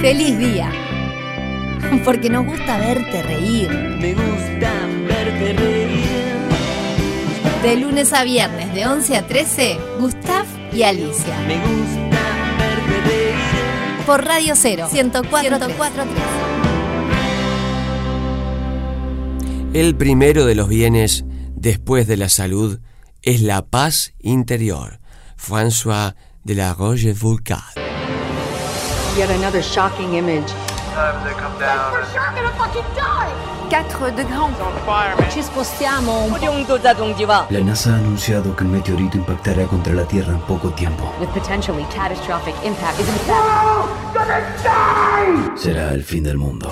Feliz día. Porque nos gusta verte reír. Me gusta verte reír. De lunes a viernes, de 11 a 13, Gustav y Alicia. Me gusta verte reír. Por Radio 0, 104.3. El primero de los bienes después de la salud es la paz interior. François de la Rochefoucauld. Yet another shocking image. Sometimes they come down and 4 degrés. Ci spostiamo un La NASA ha anunciado que un meteorito impactará contra la Tierra en poco tiempo. With potentially catastrophic impact. Is in fact Será el fin del mundo.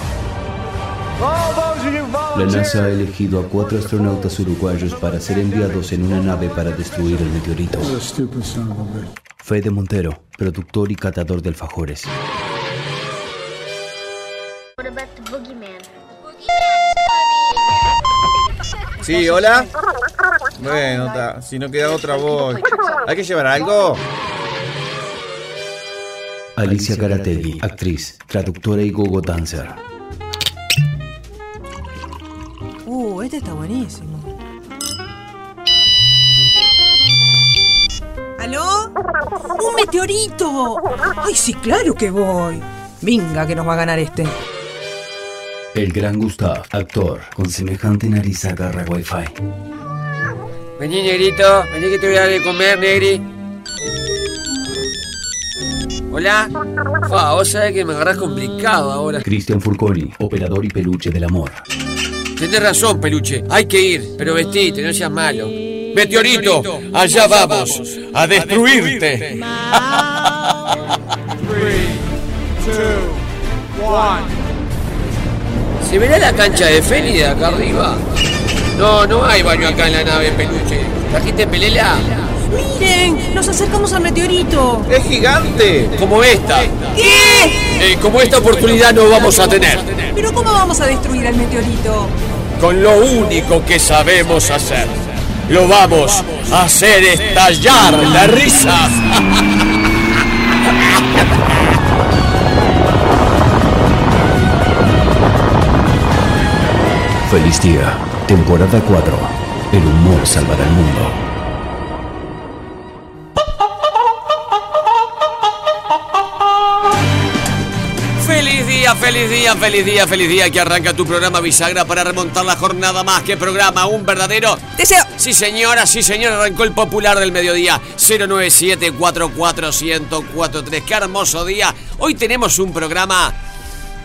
La NASA ha elegido a cuatro astronautas uruguayos para ser enviados en una nave para destruir el meteorito. Fede Montero, productor y catador de alfajores. Sí, hola. Bueno, ta, si no queda otra voz. ¿Hay que llevar algo? Alicia Garategui, actriz, traductora y gogo dancer. Uh, este está buenísimo. ¡Un meteorito! ¡Ay, sí, claro que voy! Venga, que nos va a ganar este. El gran Gustav, actor, con semejante nariz agarra wifi. Vení, negrito, vení que te voy a dar de comer, negri. Hola. Fa, vos sabés que me agarrás complicado ahora. Cristian Furconi, operador y peluche del amor. Tenés razón, peluche. Hay que ir, pero vestite, no seas malo. Meteorito, allá vamos, a destruirte. ¿Se verá la cancha de Feli de acá arriba? No, no hay baño acá en la nave, peluche. ¿Trajiste pelela? ¡Miren! ¡Nos acercamos al meteorito! ¡Es gigante! Como esta. ¿Qué? Eh, como esta oportunidad no vamos a tener. ¿Pero cómo vamos a destruir el meteorito? Con lo único que sabemos hacer. Lo vamos a hacer estallar la risa. Feliz día, temporada 4. El humor salvará el mundo. Feliz día, feliz día, feliz día, que arranca tu programa Bisagra para remontar la jornada más que programa, un verdadero Deseo. Sí señora, sí señor, arrancó el popular del mediodía 097 44143 Qué hermoso día. Hoy tenemos un programa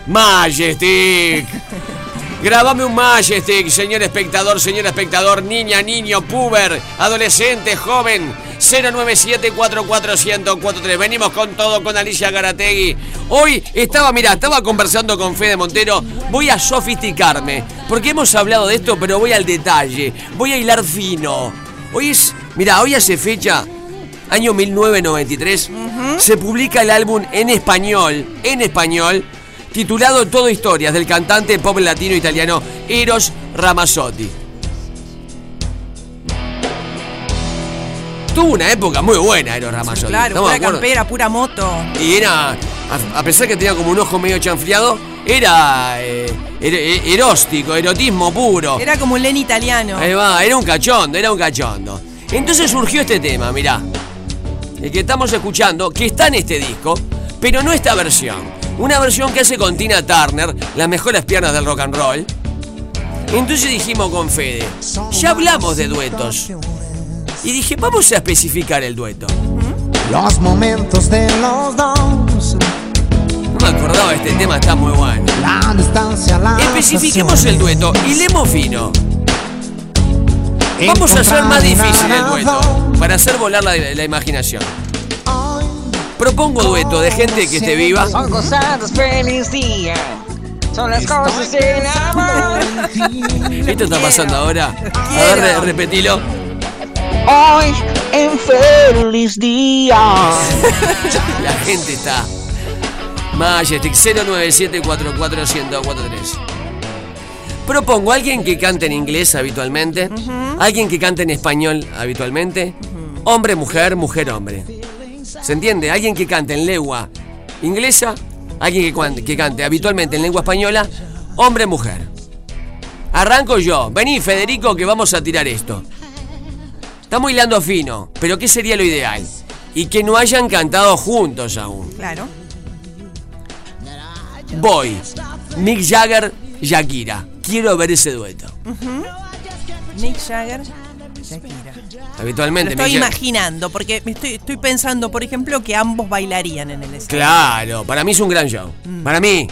Majestic. Grabame un Majestic, señor espectador, señor espectador, niña, niño, puber, adolescente, joven. 097 44143 Venimos con todo con Alicia Garategui. Hoy estaba, mira, estaba conversando con Fede Montero. Voy a sofisticarme, porque hemos hablado de esto, pero voy al detalle. Voy a hilar fino. Hoy es, mira, hoy hace fecha, año 1993, se publica el álbum en español, en español, titulado Todo Historias, del cantante pop latino italiano Eros Ramazzotti. Tuvo una época muy buena Eros Ramazzotti. Claro, ¿estamos de pura campera, pura moto. Y era, a, a pesar que tenía como un ojo medio chanfleado, era eh, er- er- eróstico, erotismo puro. Era como un Len italiano. Ahí va, era un cachondo, era un cachondo. Entonces surgió este tema, mirá. El que estamos escuchando, que está en este disco, pero no esta versión. Una versión que hace con Tina Turner, las mejores piernas del rock and roll. Entonces dijimos con Fede, ya hablamos de duetos. Y dije, vamos a especificar el dueto. Los momentos de los dos, No me acordaba de este tema, está muy bueno. la distancia, la Especifiquemos el dueto y lemo fino. Vamos a hacer más difícil el dueto para hacer volar la, la imaginación. Propongo dueto de gente que esté viva. Son cosas feliz día. Son las cosas del amor. Esto está pasando ahora. A ver, re- repetilo. Hoy en feliz día. La gente está. Majestic 097441043. Propongo a alguien que cante en inglés habitualmente, alguien que cante en español habitualmente, hombre, mujer, mujer, hombre. ¿Se entiende? Alguien que cante en lengua inglesa, alguien que, que cante habitualmente en lengua española, hombre-mujer. Arranco yo. Vení, Federico, que vamos a tirar esto. Estamos hilando fino, pero ¿qué sería lo ideal? Y que no hayan cantado juntos aún. Claro. Voy. Mick Jagger, Shakira. Quiero ver ese dueto. Ujú. Mick Jagger, Shakira. Habitualmente, Lo estoy Mick imaginando, porque me estoy, estoy pensando, por ejemplo, que ambos bailarían en el escenario. Claro, para mí es un gran show. Mm. Para mí.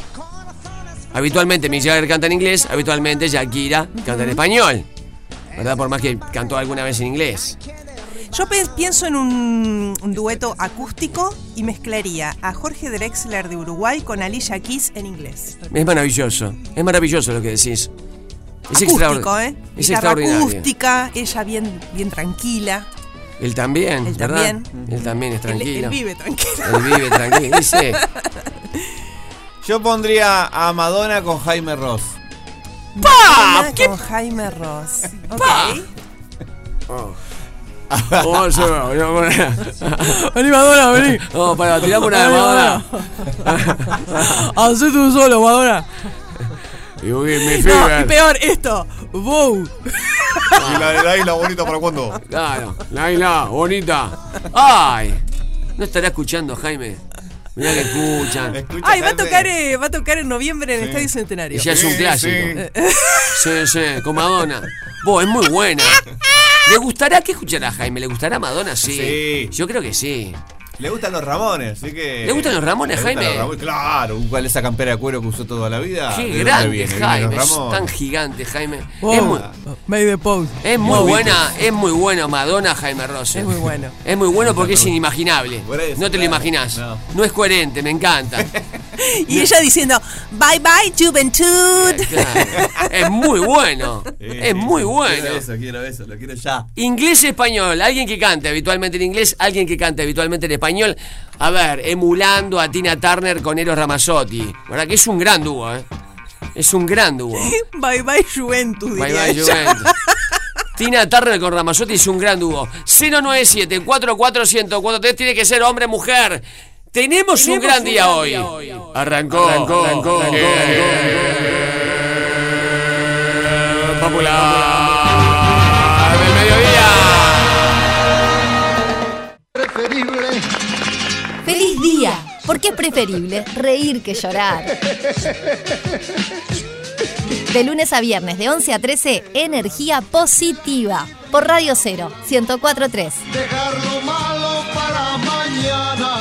Habitualmente Mick Jagger canta en inglés, habitualmente Shakira canta en español. ¿Verdad? Por más que cantó alguna vez en inglés. Yo pienso en un, un dueto acústico y mezclaría a Jorge Drexler de Uruguay con Alicia Keys en inglés. Es maravilloso. Es maravilloso lo que decís. Es acústico, extraordinario. ¿eh? Es Guitarra extraordinario. acústica, ella bien, bien tranquila. Él también, Él ¿verdad? también. Él también es Él- tranquilo. él vive tranquilo. Él vive tranquilo. Dice. Yo pondría a Madonna con Jaime Ross. Madonna Con Jaime Ross. Ok. Oh, yo, yo, Vení, Madonna, vení. No, para, tiramos una de Madonna. Hacé tú solo, Madonna. You give me No, y peor, esto. Wow. ¿Y la de la isla bonita para cuándo? Claro, la isla, bonita. ¡Ay! ¿No estará escuchando, Jaime? Mirá que escuchan. Ay, va a tocar, eh, va a tocar en noviembre en el Estadio Centenario. Y ya es un clásico. Sí, sí, con Madonna. Vos, es muy buena. ¿Le gustará? ¿Qué escuchará Jaime? ¿Le gustará Madonna? Sí. Sí. Yo creo que sí. Le gustan los Ramones, así que. ¿Le gustan los Ramones, gustan Jaime? los Ramones, Claro, ¿cuál es esa campera de cuero que usó toda la vida? Qué ¿De dónde grande, Jaime. los Es tan gigante, Jaime. Wow. Es muy, Made the pose. es muy buena, es muy bueno Madonna Jaime Rose. Es muy bueno. Es muy bueno porque es inimaginable. Por eso, No te lo claro. imaginás. No. No es coherente, me encanta. Y ella diciendo, bye bye, juventud. Claro. Es muy bueno. Es muy bueno. Quiero eso, quiero eso, lo quiero ya. Inglés y español, alguien que cante habitualmente en inglés, alguien que cante habitualmente en español. A ver, emulando a Tina Turner con Eros Ramazzotti. ¿Verdad que es un gran dúo, eh? Es un gran dúo. Bye bye, juventud. Bye bye, ella. Juventus. Tina Turner con Ramazzotti es un gran dúo. 097 44143 tiene que ser hombre mujer. Tenemos, un gran día hoy. Arrancó, arrancó, arrancó, Popular ¡Feliz día! Porque es preferible reír que llorar. De lunes a viernes, de 11 a 13, energía positiva. Por Radio 0, 1043. Dejar lo malo para mañana.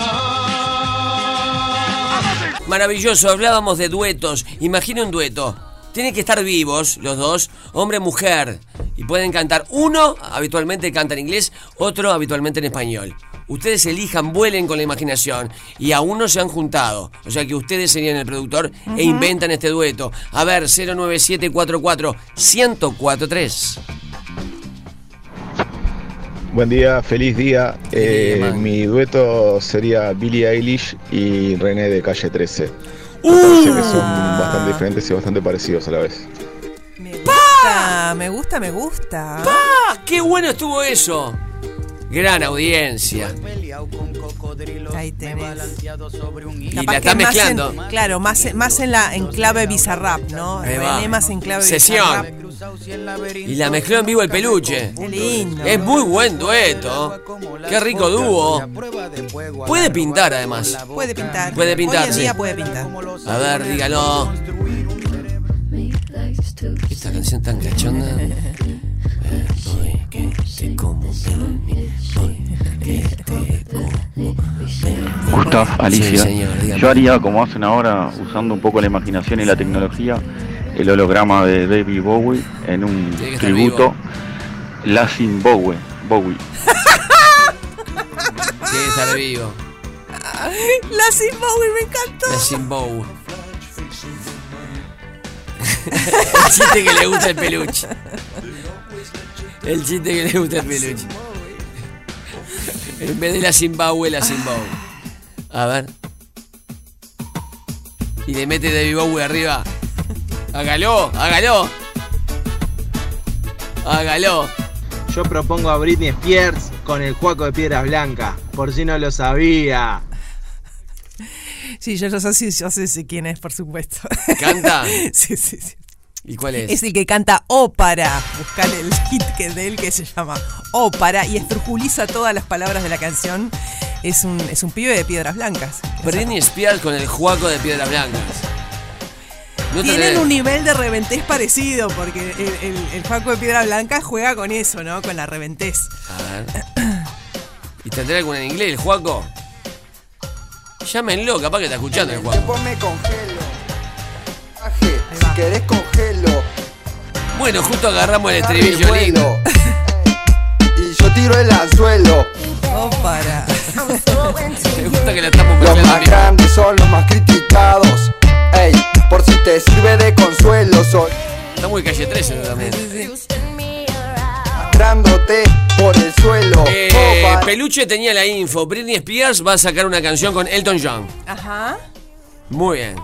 Maravilloso, hablábamos de duetos. Imagina un dueto. Tienen que estar vivos los dos, hombre-mujer. Y pueden cantar. Uno habitualmente canta en inglés, otro habitualmente en español. Ustedes elijan, vuelen con la imaginación. Y aún no se han juntado. O sea que ustedes serían el productor e inventan este dueto. A ver, 09744 1043. Buen día, feliz día. Eh, mi dueto sería Billie Eilish y René de Calle 13. Me parece que son bastante diferentes y bastante parecidos a la vez. Me gusta, me gusta, me gusta. ¡Ah! ¡Qué bueno estuvo eso! Gran audiencia. Ahí tenés. Y Capaz la está más en- mezclando. claro, más, en- más en la en clave bizarrap, ¿no? Más en clave Sesión. bizarrap. Y la mezcló en vivo el peluche. Qué lindo. Es muy buen dueto. Qué rico dúo. Puede pintar además. Puede pintar. Puede pintar, Hoy en sí. día puede pintar. A ver, dígalo. Esta canción tan cachonda. Voy que te como, voy que te como. Gustav, Alicia. Sí, señor, dígame. Yo haría como hacen ahora, usando un poco la imaginación y la tecnología, el holograma de David Bowie en un tributo. Lasin Bowie. Bowie. Tiene que estar vivo. La Sim Bowie me encantó. La Simbow. el chiste que le gusta el peluche. El chiste que le gusta el peluche. En vez de la Zimbabue, la Zimbabue. A ver. Y le mete David Bowie arriba. Hágalo, hágalo. Hágalo. Yo propongo a Britney Spears con el Juaco de Piedras Blancas, por si no lo sabía. Sí, yo, yo, sé, yo sé si quién es, por supuesto. ¿Canta? sí, sí, sí. ¿Y cuál es? Es el que canta ópera. Buscar el hit que de él que se llama ópera y estrujuliza todas las palabras de la canción. Es un, es un pibe de piedras blancas. Britney Spears con el juaco de piedras blancas. No Tienen un nivel de reventés parecido, porque el, el, el Juaco de Piedra Blanca juega con eso, ¿no? Con la reventés. A ver. ¿Y tendrá alguna en inglés el juaco? Llámenlo, capaz que está escuchando el juaco. me congelo. Aje, si querés congelo. Bueno, justo agarramos el estribillo lindo. Y yo tiro el anzuelo. Ópara. Me gusta que la estamos Los más grandes son los más criticados. Ey, por si te sirve de consuelo, soy Está muy calle 13 también. arrastrándote por el suelo. Eh. Peluche tenía la info. Britney Spears va a sacar una canción con Elton John. Ajá. Muy bien.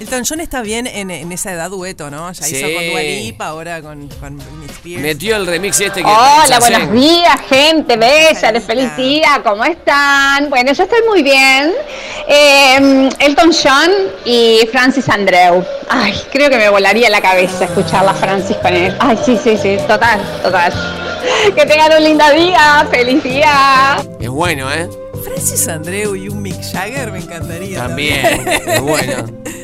Elton John está bien en, en esa edad dueto, ¿no? Ya Sí. hizo con Dua Lipa, ahora con, con Britney Spears. Metió el remix este que. Hola, buenos días, gente bella, de felicidad, ¿cómo están? Bueno, yo estoy muy bien. Eh, Elton John y Francis Andreu. Ay, creo que me volaría la cabeza escuchar a Francis con él. Ay, sí, sí, sí, total, total. Que tengan un lindo día, feliz día. Es bueno, ¿eh? Francis Andreu y un Mick Jagger me encantaría. También. es bueno.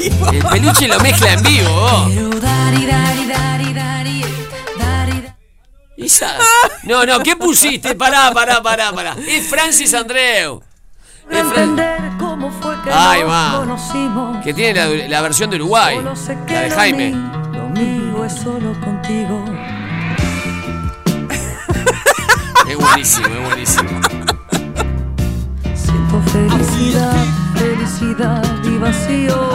vivo. El peluche lo mezcla en vivo. Esa. No, no, ¿qué pusiste? Pará, pará, pará, pará. Es Francis Andreu. Es Fran- nos va. Que tiene la, la versión de Uruguay. La de Jaime. Lo mío es solo contigo. Es buenísimo, es buenísimo. Siento felicidad, felicidad y vacío.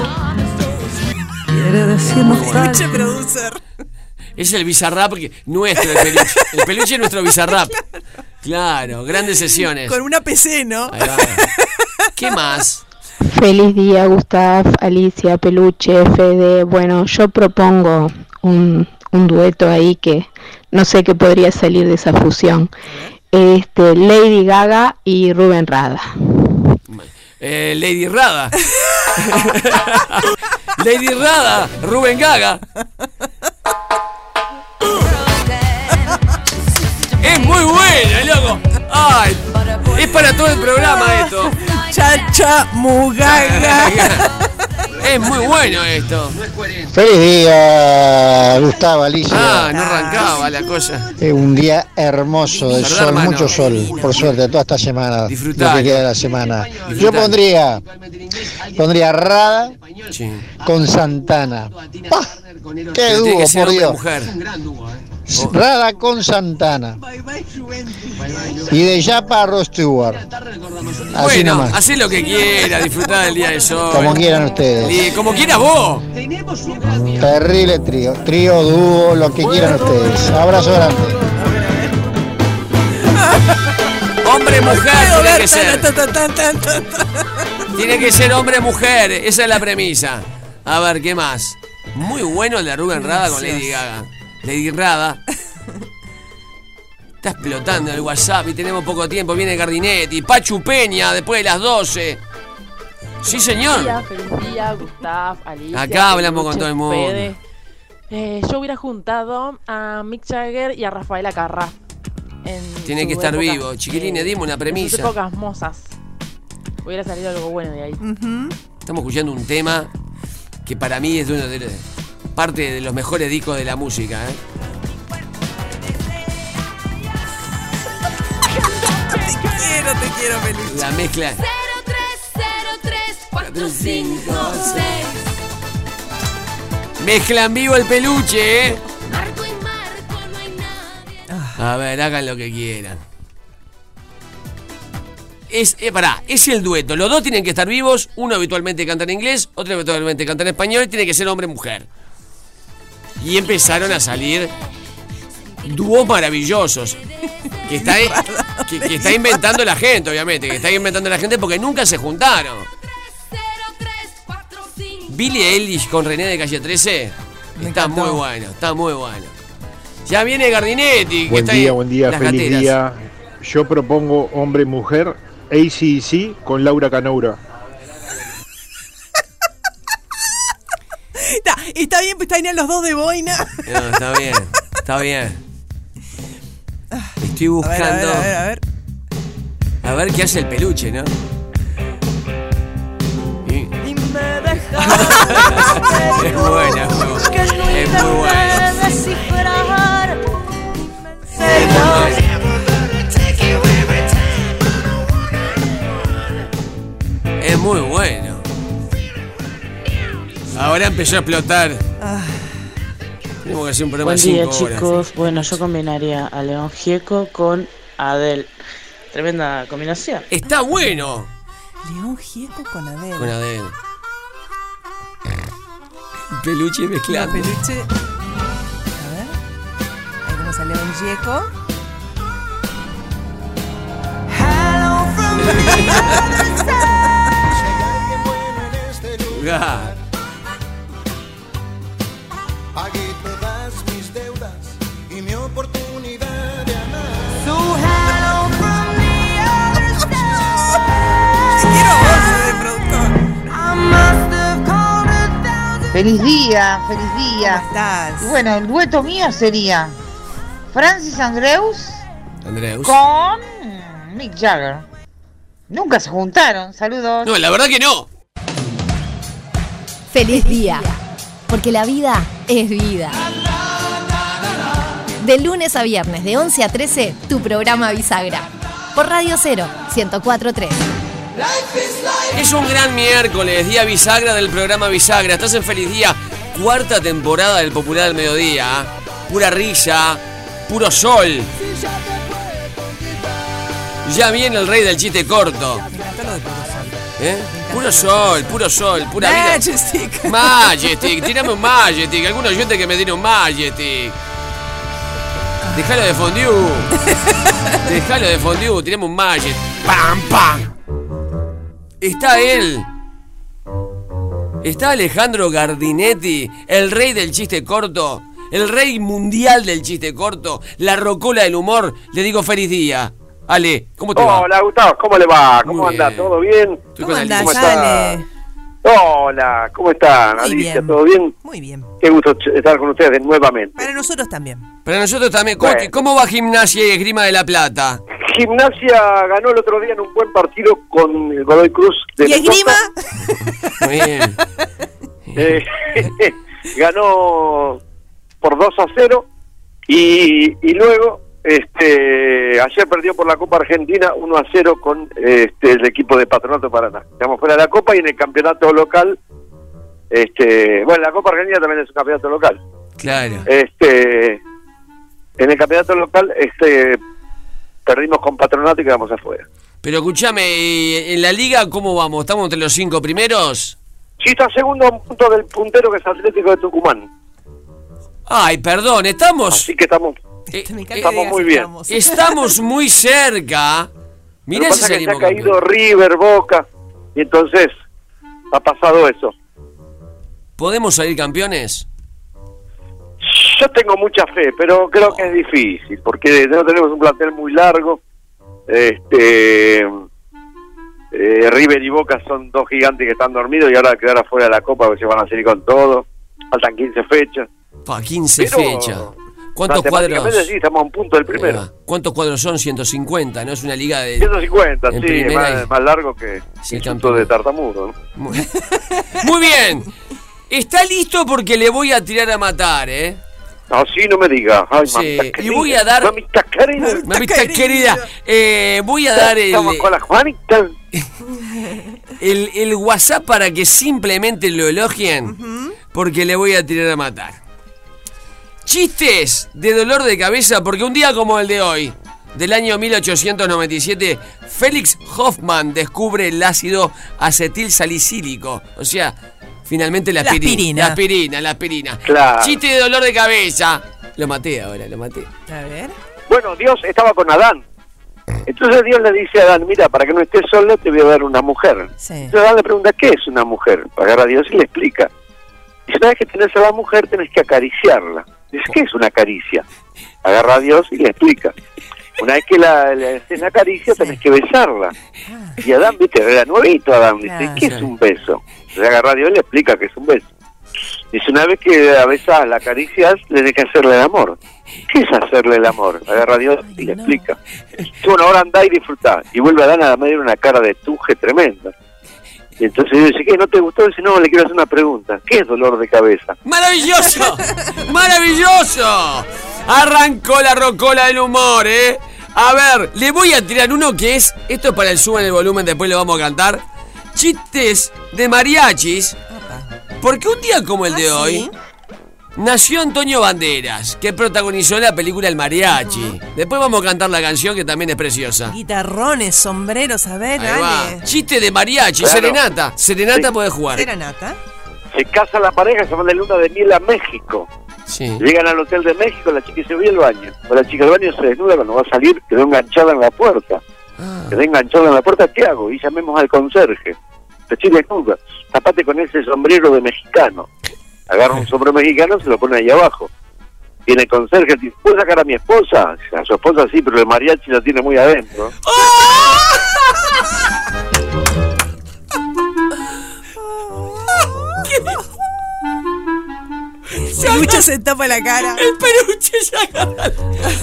Quiere decir Peluche nostalgia. producer. Es el bizarrap que- nuestro, el peluche. El peluche es nuestro bizarrap. Claro, grandes sesiones. Con una PC, ¿no? Ahí va. ¿Qué más? Feliz día, Gustav, Alicia, Peluche, Fede. Bueno, yo propongo un, un dueto ahí que no sé qué podría salir de esa fusión. Este, Lady Gaga y Rubén Rada. Eh, Lady Rada. Lady Rada, Rubén Gaga. Muy bueno, loco. Ay, es para todo el programa esto. Chacha Mugaga. Es muy bueno esto. Feliz día, Gustavo, Alicia. Ah, no arrancaba la cosa. Es un día hermoso de ¿Verdad, sol, hermano? mucho sol, por suerte, toda esta semana. Disfrutá. Lo que queda de la semana. Yo pondría, pondría Rada Sí. con Santana. ¡Pah! ¡Qué Pero tiene dúo, que ser por hombre Dios! mujer. Rada con Santana. Y de Yapa a Ross Stewart. Así Bueno, nomás. hacé lo que quiera, disfrutá del día de sol. Como quieran ustedes. Y como quieras vos. Terrible trío. Trío, dúo, lo que quieran ustedes. Abrazo grande. Hombre, mujer, tiene que ser. Tiene que ser hombre, mujer. Esa es la premisa. A ver, ¿qué más? Muy bueno el de Rubén Rada con Lady Gaga. Lady Rada. Está explotando el WhatsApp y tenemos poco tiempo. Viene Gardinetti. Pachu Peña después de las 12. Sí, señor. Feliz día, feliz día, Gustav, Alicia. Acá hablamos con todo el mundo. Eh, yo hubiera juntado a Mick Jagger y a Rafaela Carrá. en Tiene que estar época, vivo. Chiquilines, eh, dimos una en sus premisa. épocas mozas. Hubiera salido algo bueno de ahí. Estamos escuchando un tema que para mí es de uno de los- parte de los mejores discos de la música. ¿eh? Te quiero, te quiero, Peluche. La mezcla. 03034566. Mezcla en vivo el peluche, ¿eh? A ver, hagan lo que quieran. Es, eh, pará, es el dueto. Los dos tienen que estar vivos. Uno habitualmente canta en inglés, otro habitualmente canta en español. y Tiene que ser hombre-mujer. Y empezaron a salir dúos maravillosos. Que está, que, que está inventando la gente, obviamente. Que está inventando la gente porque nunca se juntaron. Billie Eilish con René de Calle 13. Está muy bueno, está muy bueno. Ya viene Gardinetti. que Buen está día, en buen día, las feliz gateras. día. Yo propongo hombre-mujer, ACC con Laura Canoura. Está, está bien, pues están los dos de boina. No, está bien, está bien. Estoy buscando. a ver, a ver, a ver. A ver qué hace el peluche, ¿no? Y- Y me dejas Es buena, es muy buena. Es muy buena. Es muy bueno. Ahora empezó a explotar. Tenemos que hacer un programa Buen de día 5 horas. chicos, bueno yo combinaría a León Gieco con Adele. Tremenda combinación. Está bueno. León Gieco con Adele. Con Adele. Peluche Una mezclando. peluche. A ver. Ahí tenemos a León Gieco. Ah, Pagué todas mis deudas y mi oportunidad de amar. Feliz día, feliz día. ¿Cómo estás? Y bueno, el dueto mío sería Francis Andreus Andreus. con Mick Jagger. Nunca se juntaron. Saludos. No, la verdad que no. Feliz día, porque la vida es vida. De lunes a viernes, de 11 a 13, tu programa Bisagra. Por Radio 0, 1043. Es un gran miércoles, día bisagra del programa Bisagra. Estás en Feliz Día, cuarta temporada del Popular del Mediodía. Pura risa, puro sol. Ya viene el rey del chiste corto. ¿Eh? Puro sol, puro sol, pura vida. Majestic. Majestic, tirame un Majestic. Algunos oyentes que me tiene un Majestic. Déjalo de fondue. Déjalo de fondue, tirame un Majestic. ¡Pam, pam! Está él. Está Alejandro Gardinetti, el rey del chiste corto, el rey mundial del chiste corto, la rocola del humor. Le digo feliz día. Ale, ¿cómo te va? Hola Gustavo, ¿cómo le va? ¿Cómo Muy anda? bien. ¿Todo bien? Estoy con andás, ¿Cómo Ale? Hola, ¿cómo están? Muy Alicia, bien. ¿todo bien? Muy bien. Qué gusto estar con ustedes nuevamente. Para nosotros también. Para nosotros también. ¿Cómo, Bueno. cómo va Gimnasia y Esgrima de la Plata? Gimnasia ganó el otro día en un buen partido con el Godoy Cruz de ¿Y esgrima? Muy bien. Eh, ganó por 2 a 0 y, y luego este ayer perdió por la Copa Argentina 1 a 0 con este, el equipo de Patronato Paraná. Estamos fuera de la Copa y en el campeonato local este bueno, la Copa Argentina también es un campeonato local. Claro. Este en el campeonato local este perdimos con Patronato y quedamos afuera. Pero escúchame, ¿y ¿en la liga cómo vamos? ¿Estamos entre los cinco primeros? Sí, está segundo a un punto del puntero que es Atlético de Tucumán. Ay, perdón, estamos. Así que estamos eh, estamos muy bien. Estamos muy cerca. Mirá que si que se ha caído campeón. River, Boca, y entonces ha pasado eso. ¿Podemos salir campeones? Yo tengo mucha fe, pero creo que es difícil, porque no tenemos un plantel muy largo. Este eh, River y Boca son dos gigantes que están dormidos y ahora quedar afuera de la Copa, porque se van a seguir con todo. Faltan 15 fechas. Pa, 15 Pero, fechas. ¿Cuántos cuadros? Sí, estamos a un punto del primero. Ah, ¿Cuántos cuadros son? 150, ¿no? Es una liga de... 150, en sí, primera más, y- más largo que Sí, insulto campeón. de tartamudo. ¿no? Muy, Muy bien. Está listo porque le voy a tirar a matar, ¿eh? Así no me diga. Ay, Sí, mamita y querida, voy a dar... Mamita querida. Mamita querida, eh, voy a dar el, Estamos con la Juanita. el, el WhatsApp para que simplemente lo elogien, porque le voy a tirar a matar. Chistes de dolor de cabeza, porque un día como el de hoy, del año 1897, Félix Hoffman descubre el ácido acetil salicílico. O sea, finalmente la La aspirina. aspirina. La aspirina, la aspirina. Claro. Chiste de dolor de cabeza. Lo maté ahora, lo maté. A ver. Bueno, Dios estaba con Adán. Entonces Dios le dice a Adán, mira, para que no estés solo te voy a dar una mujer. Sí. Entonces Adán le pregunta, ¿qué es una mujer? Agarra a Dios y le explica. Dice, una vez que tenés a la mujer tenés que acariciarla. Dice, ¿qué es una caricia? Agarra a Dios y le explica. Una vez que la, la escena acaricia, tenés que besarla. Y Adán, viste, era nuevito Adán, dice, ¿qué es un beso? Le agarra a Dios y le explica que es un beso. Dice, una vez que la besas, la acaricias, le tenés que hacerle el amor. ¿Qué es hacerle el amor? Agarra a Dios y le explica. Dice, bueno, ahora andá y disfrutá. Y vuelve Adán a medir una cara de tuje tremenda. Y entonces Dios dice, ¿qué? ¿No te gustó? Dice, no, le quiero hacer una pregunta. ¿Qué es dolor de cabeza? ¡Maravilloso! ¡Maravilloso! Arrancó la rocola del humor, ¿eh? A ver, le voy a tirar uno que es. Esto es para el suba en el volumen, después lo vamos a cantar. Chistes de mariachis. Porque un día como el de hoy. Nació Antonio Banderas, que protagonizó la película El Mariachi. Después vamos a cantar la canción que también es preciosa. Guitarrones, sombreros, a ver, Ahí va. dale. Chiste de mariachi, Claro. serenata. Serenata Sí. puede jugar. Serenata. Se casa la pareja, se van de luna de miel a México. Sí. Llegan al hotel de México, la chica se ve al baño. Pero la chica del baño se desnuda cuando va a salir, quedó enganchada en la puerta. Quedó enganchada en la puerta, ¿qué hago? Y llamemos al conserje. Te estoy desnuda, tapate con ese sombrero de mexicano. Agarra un sombrero mexicano, se lo pone ahí abajo. Viene el conserje, dice, ¿puedo sacar a mi esposa? A su esposa sí, pero el mariachi la tiene muy adentro. Peluche se tapa la cara. El peluche se agarra.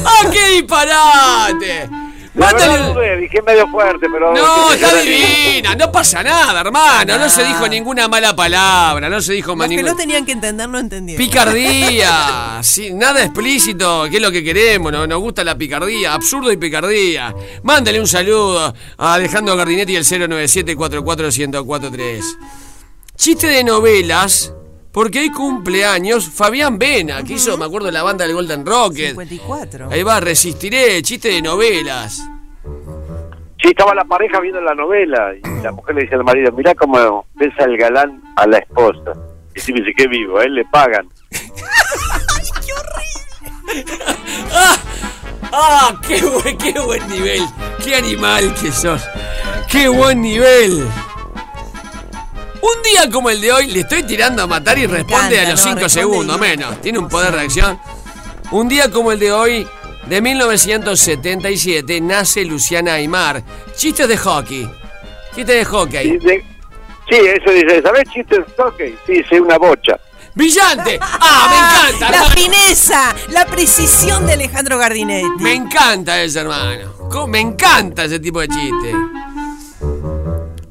¡Ah, qué disparate! Verdad dudé, dije medio fuerte, pero... No, está divina, no pasa nada, hermano. No se dijo ninguna mala palabra, no se dijo Los más que no tenían que entender no entendieron. Picardía, sí, nada explícito, que es lo que queremos, no- nos gusta la picardía, absurdo y picardía. Mándale un saludo a Alejandro Gardinetti el 097 1043 Chiste de novelas, porque hay cumpleaños Fabián Vena, que hizo, me acuerdo, la banda del Golden Rocket. 54. Ahí va, resistiré, chiste de novelas. Sí, estaba la pareja viendo la novela y la mujer le dice al marido, mirá cómo besa el galán a la esposa. Y sí me dice, qué vivo, a él le pagan. ¡Ah! ¡Qué buen, qué buen nivel! ¡Qué animal que sos! ¡Qué buen nivel! Un día como el de hoy, le estoy tirando a matar y responde encanta, a los no, 5 responde segundos, menos. Tiene un poder de reacción. Un día como el de hoy, de 1977, nace Luciana Aymar. Chistes de hockey. Chistes de hockey. Sí, eso dice, ¿sabés chistes de hockey? Sí, sí, una bocha. ¡Brillante! ¡Ah, me encanta! La hermano! fineza, la precisión de Alejandro Gardinetti. Me encanta ese hermano. Me encanta ese tipo de chiste.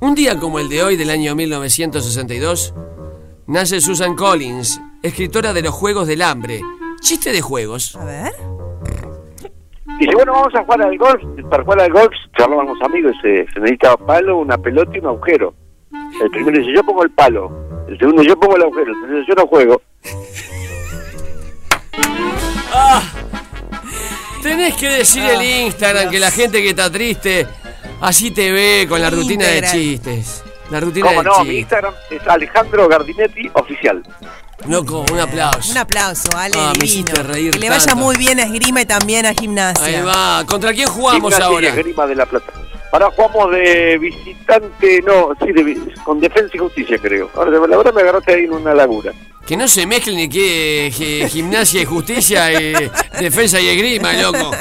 Un día como el de hoy del año 1962, nace Susan Collins, escritora de los Juegos del Hambre. Chiste de juegos. A ver. Dice, bueno, vamos a jugar al golf. Para jugar al golf, charlaban los amigos, se, se necesita palo, una pelota y un agujero. El primero dice, yo pongo el palo. El segundo, yo pongo el agujero. El tercero, yo no juego. Ah, tenés que decir el Instagram que la gente que está triste así te ve con la rutina de chistes. La rutina ¿Cómo de no? Mi chistes. Instagram es Alejandro Gardinetti Oficial. Loco, un aplauso. Un aplauso, Ale. Ah, me divino. hiciste reír que le vaya tanto. muy bien a esgrima y también a gimnasia. Ahí va. ¿Contra quién jugamos Gimnasia y ahora? Esgrima de la Plata. Ahora jugamos de visitante, no, sí, de con defensa y justicia, creo. Ahora, la verdad me agarraste ahí en una laguna. Que no se mezclen ni que que gimnasia y justicia, y defensa y esgrima, loco.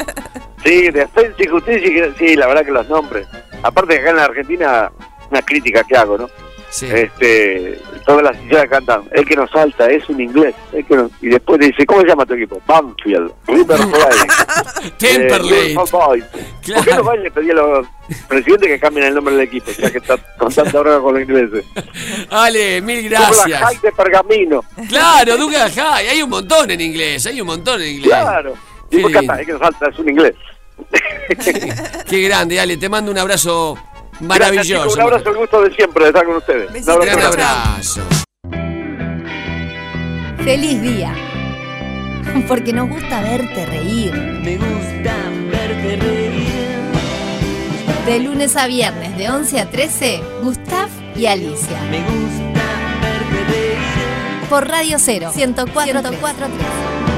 Sí, defensa y justicia, sí, la verdad que los nombres. Aparte que acá en la Argentina, una crítica que hago, ¿no? Sí. Este, todas las hinchadas cantan, el que nos salta es un inglés. el que nos- y después dice, ¿cómo se llama tu equipo? Banfield, River Plate, Temperley. eh, Boys. ¿Por qué no van le pedí a los presidentes que cambien el nombre del equipo, ya que está con tanta droga con los ingleses? Ale, mil gracias. High de Pergamino. Claro, Duca High. Hay un montón en inglés, hay un montón en inglés. Claro. Y por lindo. canta, es que nos salta, es un inglés. Qué grande, Ale. Te mando un abrazo Gracias, maravilloso. chicos, un abrazo, el gusto de siempre de estar con ustedes. Un abrazo. Gran abrazo. Feliz día. Porque nos gusta verte reír. Me gusta verte reír. De lunes a viernes, de 11 a 13, Gustav y Alicia. Me gusta verte reír. Por Radio 0, 104, 3.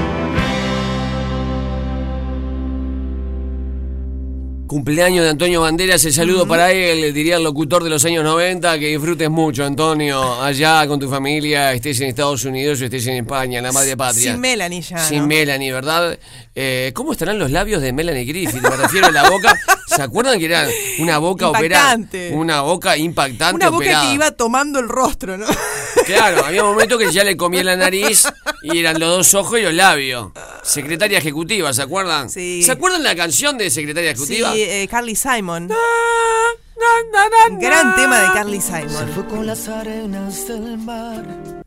Cumpleaños de Antonio Banderas, el saludo para él, diría el locutor de los años 90, que disfrutes mucho, Antonio, allá con tu familia, estés en Estados Unidos o estés en España, en la madre patria. Sin Melanie ya. Sin ¿no? Melanie, ¿verdad? Eh, ¿Cómo estarán los labios de Melanie Griffith? Me refiero a la boca. ¿Se acuerdan que era una boca operada? Impactante. Una boca impactante Una boca operada. que iba tomando el rostro, ¿no? Claro, había momentos que ya le comía la nariz y eran los dos ojos y los labios. Secretaria ejecutiva, ¿se acuerdan? Sí. ¿Se acuerdan la canción de Secretaria Sí, ejecutiva? eh, Carly Simon. Gran tema de Carly Simon. Fue con las arenas del mar.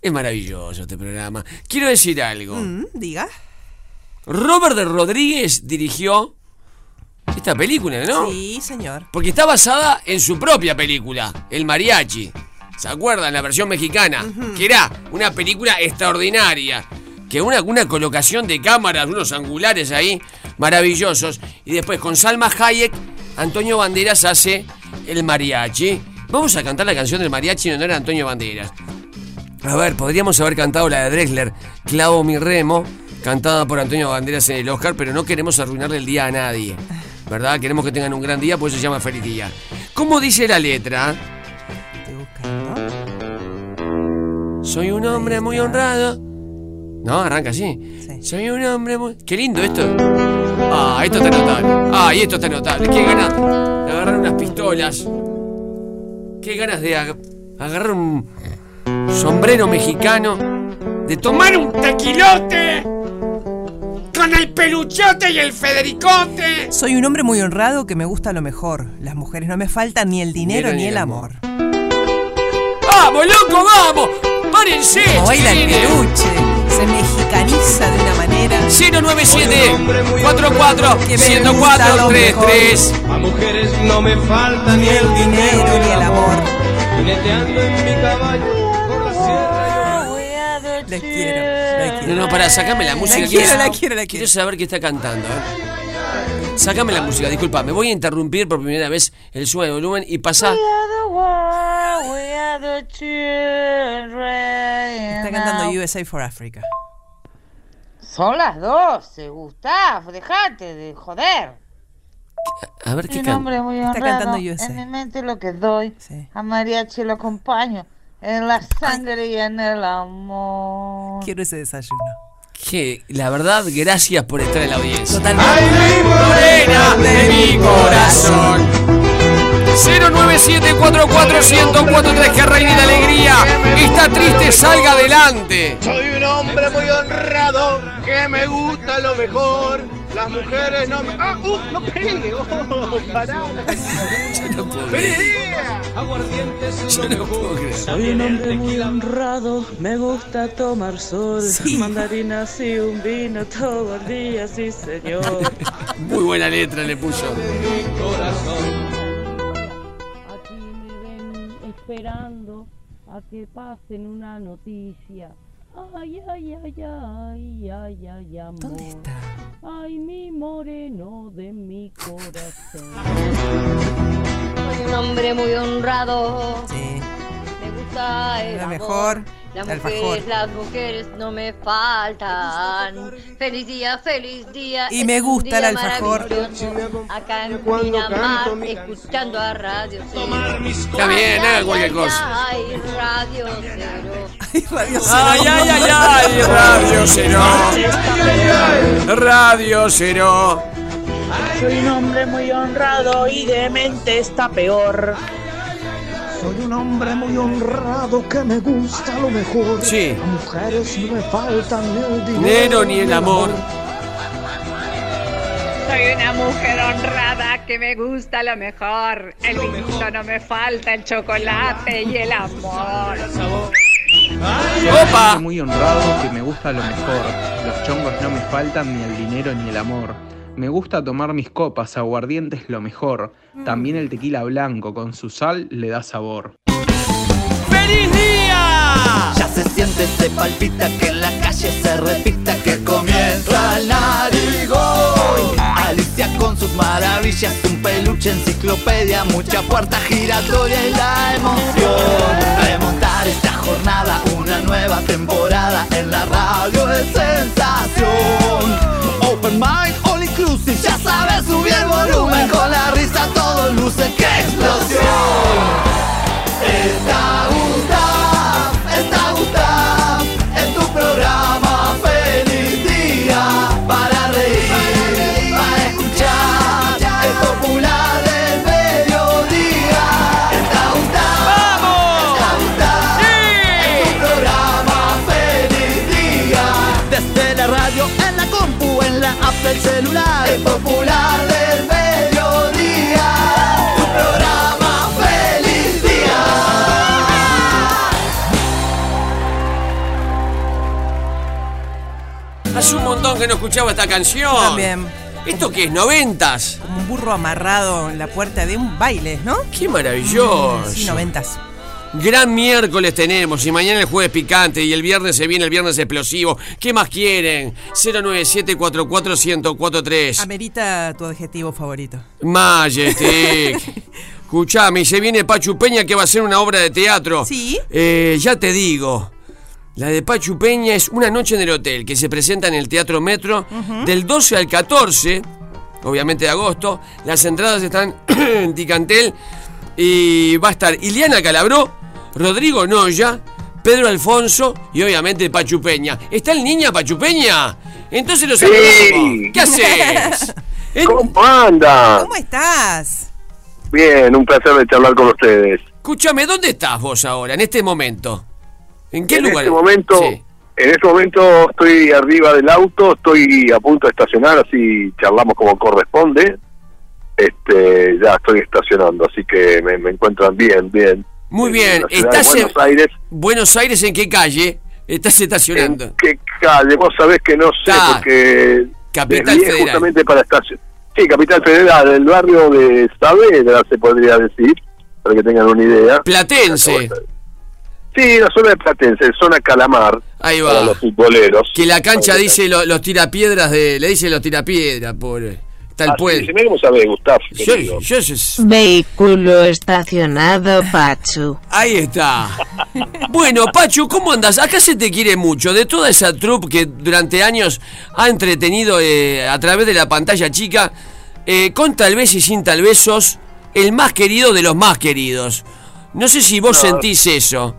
Es maravilloso este programa. Quiero decir algo. Mm, diga. Robert de Rodríguez dirigió esta película, ¿no? Sí, señor. Porque está basada en su propia película, El Mariachi. ¿Se acuerdan? La versión mexicana. Que era una película extraordinaria. Que una, una colocación de cámaras, unos angulares ahí, maravillosos. Y después con Salma Hayek, Antonio Banderas hace El Mariachi. Vamos a cantar la canción del mariachi en honor a Antonio Banderas. A ver, podríamos haber cantado la de Drexler, Clavo mi remo, cantada por Antonio Banderas en el Oscar, pero no queremos arruinarle el día a nadie. ¿Verdad? Queremos que tengan un gran día, pues se llama Feliz Día. ¿Cómo dice la letra? Soy un hombre muy honrado. No, arranca así. Soy un hombre muy. Qué lindo esto. Ah, esto está notable. Ah, y esto está notable. Qué ganas de agarrar unas pistolas. Qué ganas de ag- agarrar un sombrero mexicano. De tomar un tequilote. Con el peluchote y el federicote. Soy un hombre muy honrado que me gusta lo mejor. Las mujeres no me faltan ni el dinero ni el amor. ¡Vamos, loco, vamos! ¡Párense! Como baila el peluche. Se mexicaniza de una manera. 097 44 104 33 A mujeres no me falta ni el dinero ni el amor. Jineteando en mi caballo por la quiero, la quiero. No, no, pará, sacame la música. La quiero, quiero- la quiero, la Quiero saber qué está cantando, ¿eh? Sacame la música, disculpa, me voy a interrumpir por primera vez el sube de volumen y pasa. Está cantando USA for Africa. Son las 12, Gustavo, dejate de joder. A ver qué canta. Está honrado, cantando USA. en mi mente lo que doy, a mariachi lo acompaño, en la sangre y en el amor. Quiero ese desayuno. Que la verdad, gracias por estar en la audiencia. Totalmente. morena de mi corazón. 097441043 que reine la alegría. Está triste, salga adelante. Soy un hombre muy honrado que me gusta lo mejor. Las mujeres no me. ¡Ah! ¡Uh! ¡No pegue! ¡Oh! ¡Pará! ¡Feliz día! Aguardientes. Soy un hombre muy honrado, me gusta tomar sol, mandarinas y un vino todo el día, sí señor. Muy buena letra le puso. Esperando a que pasen una noticia. Ay, ay, ay, ay, ay, ay, amor. ¿Dónde está? Ay, mi moreno de mi corazón. Soy un hombre muy honrado. Sí. Me gusta el La amor. Las el mujeres, las mujeres no me faltan. Feliz día, feliz día. Y es me gusta el día alfajor. Acá en Pinamar, escuchando a Radio Cero. Está bien, haga cualquier cosa. Ay, Radio Cero. Ay, ay, ay, ay, Radio Cero. Radio Cero. Soy un hombre muy honrado y de mente está peor. Soy un hombre muy honrado que me gusta lo mejor. Sí. A mujeres no me faltan ni el dinero Dinero ni el amor. Soy una mujer honrada que me gusta lo mejor. El vinito no me falta, el chocolate y el amor. ¡Opa! Muy honrado que me gusta lo mejor. Los chongos no me faltan ni el dinero ni el amor. Me gusta tomar mis copas, aguardientes lo mejor. También el tequila blanco con su sal le da sabor. ¡Feliz día! Ya se siente, se palpita, que en la calle se repita que comienza el narigón. Alicia con sus maravillas, un peluche, enciclopedia, mucha puerta giratoria y la emoción. Remontar esta jornada, una nueva temporada en la radio es sensación. Open mind, ya sabes, subir el volumen, con la risa todo luce que que no escuchaba esta canción. También. ¿Esto qué es? ¿Noventas? Como un burro amarrado en la puerta de un baile, ¿no? Qué maravilloso. Sí, noventas. Gran miércoles tenemos y mañana el jueves picante y el viernes se viene el viernes explosivo. ¿Qué más quieren? 097-44-1043. Amerita tu adjetivo favorito. Majestic. Escuchame, y se viene Pachu Peña que va a ser una obra de teatro. Sí. Eh, ya te digo. La de Pachu Peña es Una noche en el hotel, que se presenta en el Teatro Metro del 12 al 14, obviamente de agosto. Las entradas están en Ticantel y va a estar Iliana Calabró, Rodrigo Noya, Pedro Alfonso y obviamente Pachu Peña. ¿Está el niña Pachu Peña? Entonces lo Sí. ¿Qué haces? ¿Cómo anda? ¿Cómo estás? Bien, un placer de charlar con ustedes. Escúchame, ¿dónde estás vos ahora, en este momento? ¿En qué en lugar? este momento, Sí. en este momento estoy arriba del auto, estoy a punto de estacionar, así charlamos como corresponde. Este, ya estoy estacionando, así que me, me encuentran bien, bien. Muy En bien, de estás en Buenos Aires. Buenos Aires, ¿en qué calle? Estás estacionando. ¿Qué calle? Vos sabés que no sé, porque Capital Federal. justamente para estacionar. Sí, Capital Federal, el barrio de Saavedra, se podría decir, para que tengan una idea. Platense. Sí, la zona de Platense, zona Calamar. Ahí va. Para los futboleros. Que la cancha dice lo- los tirapiedras de. Le dice los tirapiedras, pobre. Está el Ah, sí, pueblo. decime cómo sabés, Gustavo. Yo, yo- yo- Vehículo estacionado, Pachu. Ahí está. Bueno, Pachu, ¿cómo andas? Acá se te quiere mucho. De toda esa troupe que durante años ha entretenido eh, a través de la pantalla chica, eh, con tal vez y sin tal vez sos el más querido de los más queridos. No sé si vos No. sentís eso.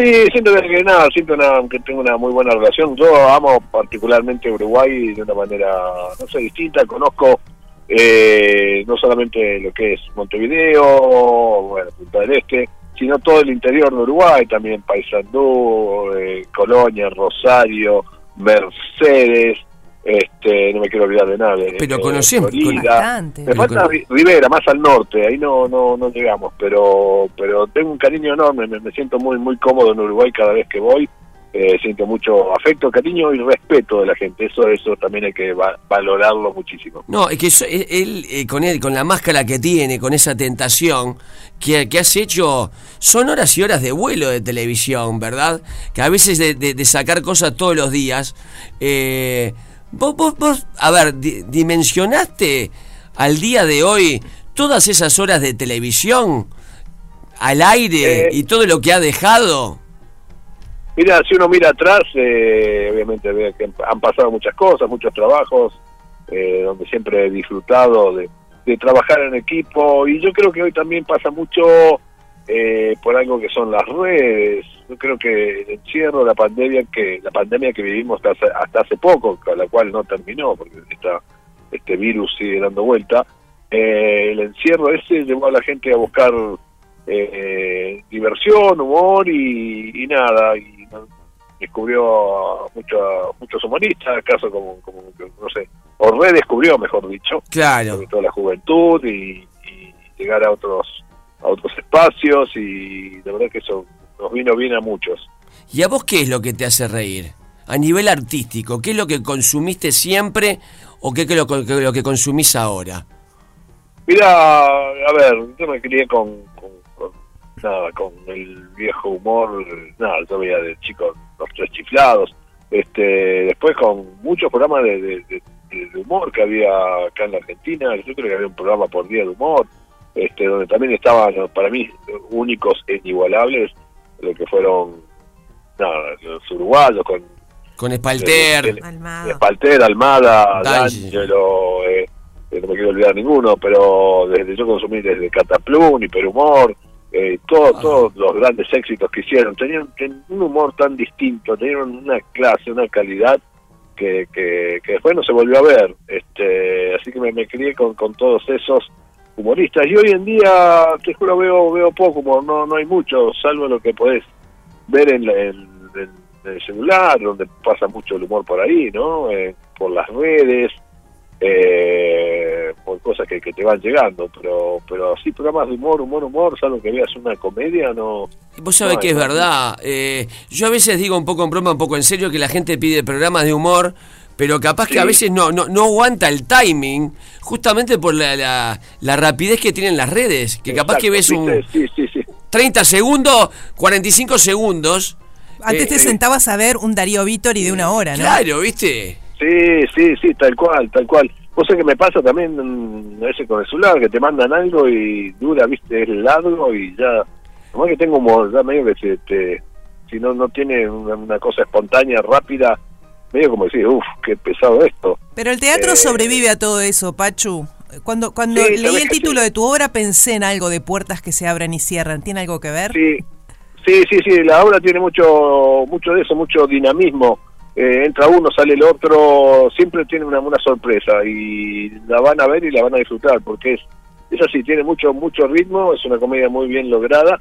Sí, siento que, nada, siento una- que tengo una muy buena relación. Yo amo particularmente Uruguay de una manera, no sé, distinta. Conozco eh, no solamente lo que es Montevideo, bueno, Punta del Este, sino todo el interior de Uruguay, también Paysandú, eh, Colonia, Rosario, Mercedes, este, no me quiero olvidar de nada. de- Pero de conocemos. Bastante. Me Pero falta con- Rivera, más al norte, ahí no no no llegamos, pero pero tengo un cariño enorme, me, me siento muy muy cómodo en Uruguay cada vez que voy, eh, siento mucho afecto, cariño y respeto de la gente, eso eso también hay que va- valorarlo muchísimo. No, es que eso- él, él, eh, con él, con la máscara que tiene, con esa tentación que, que has hecho, son horas y horas de vuelo de televisión, ¿verdad? Que a veces de, de- de sacar cosas todos los días. eh, vos, vos, vos, a ver, di- dimensionaste al día de hoy todas esas horas de televisión al aire Eh. y todo lo que ha dejado. Mira, si uno mira atrás, eh, obviamente ve que han pasado muchas cosas, muchos trabajos, eh, donde siempre he disfrutado de, de trabajar en equipo y yo creo que hoy también pasa mucho eh, por algo que son las redes. Yo creo que el encierro, la pandemia que la pandemia que vivimos hasta hace, hasta hace poco, la cual no terminó porque esta, este virus sigue dando vuelta, eh, el encierro ese llevó a la gente a buscar eh, diversión, humor y, y nada, y no- descubrió a mucho- muchos humoristas, caso como, como, no sé, o redescubrió, mejor dicho, Claro. sobre todo la juventud y, y llegar a otros a otros espacios y de verdad que eso nos vino bien a muchos. ¿Y a vos qué es lo que te hace reír? A nivel artístico, ¿qué es lo que consumiste siempre o qué es lo, que- lo que consumís ahora? Mira, a ver, yo me crié con, con, con- nada, con el viejo humor, nada, yo veía de chico los tres chiflados, este, después con muchos programas de, de- de- de humor que había acá en la Argentina, yo creo que había un programa por día de humor, este, donde también estaban para mí únicos e inigualables, lo que fueron nada, los uruguayos con Con Espalter. el- Espalter, Almada, D'Angelo. Eh, eh, no me quiero olvidar ninguno, pero desde yo consumí desde Cataplum, Hiperhumor, eh, todo- todos los grandes éxitos que hicieron, tenían, tenían un humor tan distinto, tenían una clase, una calidad que, que, que después no se volvió a ver. Este, así que me, me crié con, con todos esos humoristas. Y hoy en día, te juro, veo, veo poco humor, no, no hay mucho, salvo lo que podés ver en, la- en- en- en el celular, donde pasa mucho el humor por ahí, ¿no? Eh, por las redes, eh, por cosas que, que te van llegando, pero pero así programas de humor, humor, humor, salvo que veas una comedia, no... Vos sabés no que es verdad. eh, yo a veces digo un poco en broma, un poco en serio, que la gente pide programas de humor, pero capaz que a veces no, no, no aguanta el timing, justamente por la, la, la rapidez que tienen las redes. Que capaz que ves un. Sí, sí, sí. 30 segundos, 45 segundos. Antes eh, te eh, sentabas a ver un Darío Vittori de una hora, ¿no? Claro, ¿viste? Sí, sí, sí, tal cual, tal cual. Vos sabés que me pasa también mm, a veces con el celular, que te mandan algo y dura, viste, es largo y ya... Como que tengo como, ya medio que se te... Si no, no tiene una, una cosa espontánea, rápida, medio como decir, uff, qué pesado esto. Pero el teatro Eh, sobrevive a todo eso, Pachu. Cuando, cuando Sí, leí el título de tu obra pensé en algo de puertas que se abran y cierran. ¿Tiene algo que ver? Sí, sí, sí, sí, la obra tiene mucho mucho de eso, mucho dinamismo. Eh, entra uno, sale el otro, siempre tiene una, una sorpresa y la van a ver y la van a disfrutar porque es, es así, tiene mucho mucho ritmo, es una comedia muy bien lograda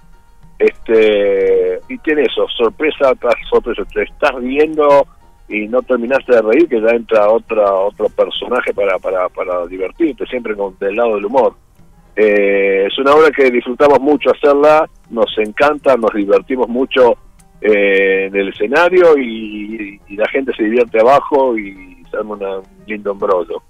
este y tiene eso, sorpresa tras sorpresa, te estás riendo y no terminaste de reír que ya entra otra otro personaje para, para, para divertirte, siempre con, del lado del humor. Eh, es una obra que disfrutamos mucho hacerla, nos encanta, nos divertimos mucho eh, en el escenario y, y la gente se divierte abajo y se arma un lindo embrollo.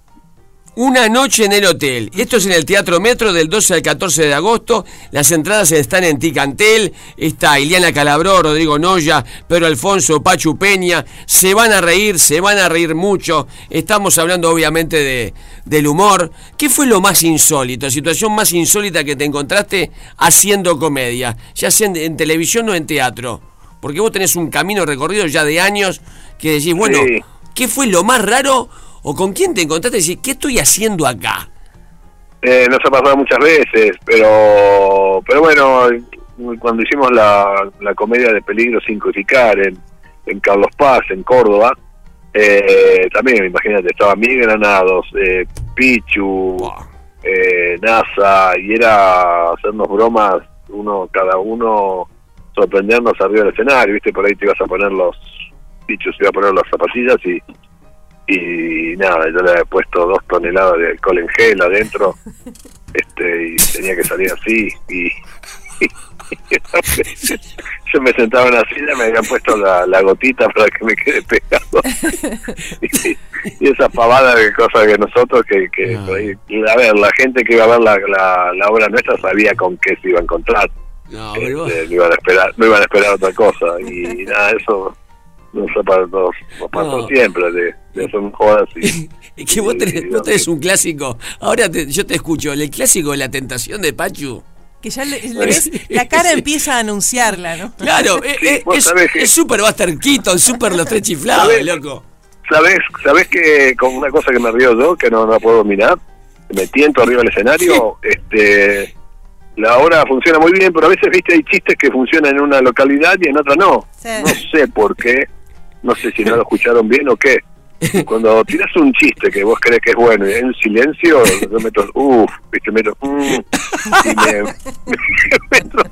Una noche en el hotel. Esto es en el Teatro Metro del 12 al 14 de agosto. Las entradas están en Ticantel. Está Iliana Calabró, Rodrigo Noya, Pedro Alfonso, Pachu Peña. Se van a reír, se van a reír mucho. Estamos hablando obviamente de, del humor. ¿Qué fue lo más insólito, situación más insólita que te encontraste haciendo comedia? Ya sea en, en televisión o en teatro. Porque vos tenés un camino recorrido ya de años que decís, bueno, Sí. ¿qué fue lo más raro o con quién te encontraste y decís, ¿qué estoy haciendo acá? Eh, nos ha pasado muchas veces, pero pero bueno, cuando hicimos la, la comedia de Peligro sin codificar en, en Carlos Paz, en Córdoba, eh, también, imagínate, estaba Miguel Granados, eh, Pichu, eh, NASA, y era hacernos bromas, uno cada uno, sorprendernos arriba del escenario, ¿viste? Por ahí te ibas a poner los, Pichu se iba a poner las zapatillas y y nada, yo le había puesto dos toneladas de alcohol en gel adentro este y tenía que salir así y, yo me sentaba en la silla me habían puesto la, la gotita para que me quede pegado. Y, y esa pavada de cosas que nosotros que, que y a ver la gente que iba a ver la, la, la obra nuestra sabía con qué se iba a encontrar. No, Este, no iban a esperar no iban a esperar otra cosa y nada eso nos, nos, nos pasó No. siempre de, de hacer jodas y Es que vos tenés, vos tenés un clásico. Ahora te- yo te escucho, el clásico de la tentación de Pachu. Que ya le, le ves, la cara empieza a anunciarla, ¿no? Claro, eh, eh, es, sabés es súper Buster Keaton, súper los tres chiflados, ¿Sabés? loco. ¿Sabes, sabes que con una cosa que me río yo, que no, no la puedo dominar? Me tiento arriba del escenario, este la obra funciona muy bien, pero a veces, viste, hay chistes que funcionan en una localidad y en otra no. No sé por qué, no sé si no lo escucharon bien o qué. Cuando tiras un chiste que vos crees que es bueno y en silencio, yo meto, uff, viste, meto, mm, y me, me entro,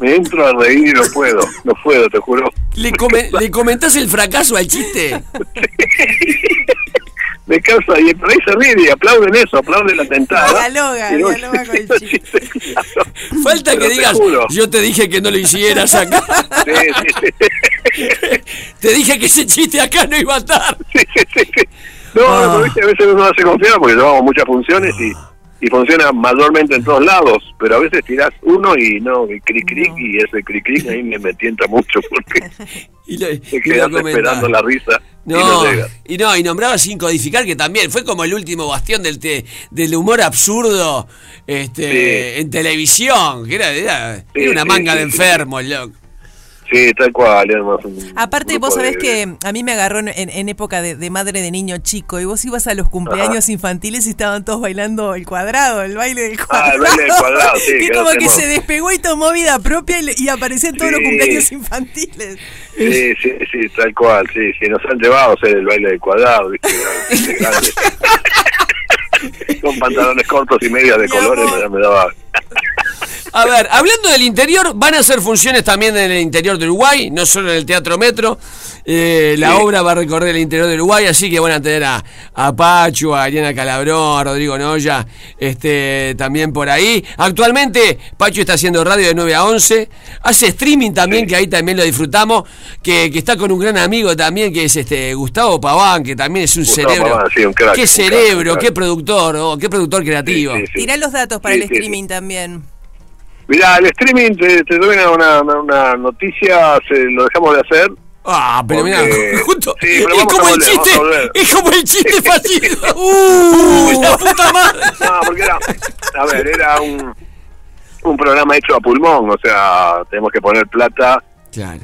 me entro a reír y no puedo, no puedo, te juro. ¿Le, come- ¿Le comentás el fracaso al chiste? me causa y por ahí se ríen y aplauden eso, aplauden la tentada. Dialoga, no- dialoga con el chiste. Falta Pero que digas, juro. yo te dije que no lo hicieras acá. Sí, sí, sí. Te dije que ese chiste acá no iba a estar. No, Ah. a veces uno hace confianza porque llevamos muchas funciones y, y funciona mayormente en todos lados, pero a veces tirás uno y no, y cric cric, y ese cric cric ahí me, me tienta mucho porque Y lo, te y quedas esperando la risa y No, no llegas. y no, y nombraba sin codificar que también fue como el último bastión del te- del humor absurdo este, en televisión, que era, era, Sí, era una manga sí, de enfermos, loco. Sí, tal cual. un Aparte, vos sabés de- que a mí me agarró en, en- época de, de madre de niño chico y vos ibas a los cumpleaños infantiles y estaban todos bailando el cuadrado, el baile del cuadrado. Ah, el baile del cuadrado, sí, que que como que se despegó y tomó vida propia y, y aparecían todos los Sí. cumpleaños infantiles. Sí, sí, sí, tal cual, sí, sí, nos han llevado a hacer el baile del cuadrado, ¿viste? Con pantalones cortos y medias de colores, me daba... A ver, hablando del interior, van a hacer funciones también en el interior de Uruguay, no solo en el Teatro Metro. Eh, la obra va a recorrer el interior de Uruguay, así que van a tener a, a Pachu, a Ariana Calabrón, a Rodrigo Noya, este, también por ahí. Actualmente, Pachu está haciendo radio de 9 a 11. Hace streaming también, que ahí también lo disfrutamos. Que, que está con un gran amigo también, que es este Gustavo Paván, que también es un Gustavo cerebro. Paván, sí, un crack, qué un cerebro, crack. qué productor, oh, qué productor creativo. Tirá los datos para Sí, el sí, streaming también. Mirá, el streaming, te, te doy una, una, una noticia, se, lo dejamos de hacer. Ah, pero mirá, justo. Sí, pero es como volver, chiste, es como el chiste fallido. ¡Uh! la puta madre. No, porque era, a ver, era un, un programa hecho a pulmón, o sea, tenemos que poner plata